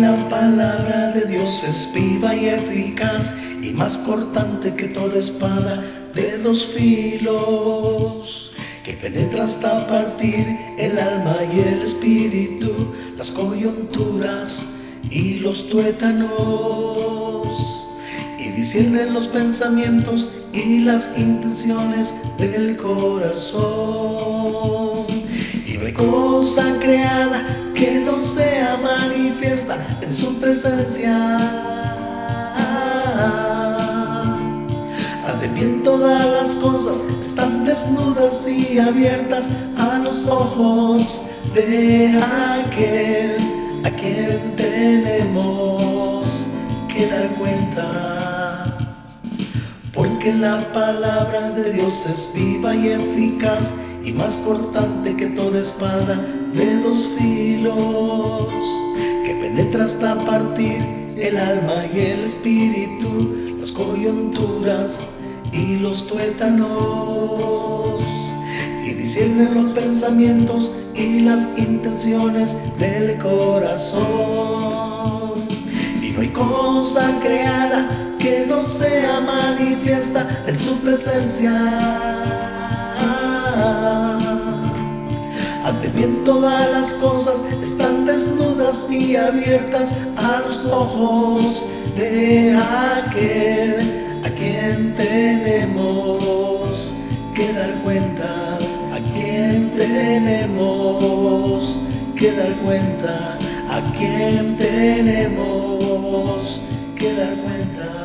la palabra de Dios es viva y eficaz y más cortante que toda espada de dos filos que penetra hasta partir el alma y el espíritu, las coyunturas y los tuétanos y discierne los pensamientos y las intenciones del corazón. Creada que no sea manifiesta en su presencia. Ante bien todas las cosas están desnudas y abiertas a los ojos de aquel a quien tenemos que dar cuenta. Porque la palabra de Dios es viva y eficaz y más cortante que toda espada de dos filos, que penetra hasta partir el alma y el espíritu, las coyunturas y los tuétanos, y discierne los pensamientos y las intenciones del corazón. Y no hay cosa creada que sea manifiesta en su presencia. Ante bien todas las cosas están desnudas y abiertas a los ojos de aquel a quien tenemos que dar cuentas, a quien tenemos que dar cuenta, a quien tenemos que dar cuenta.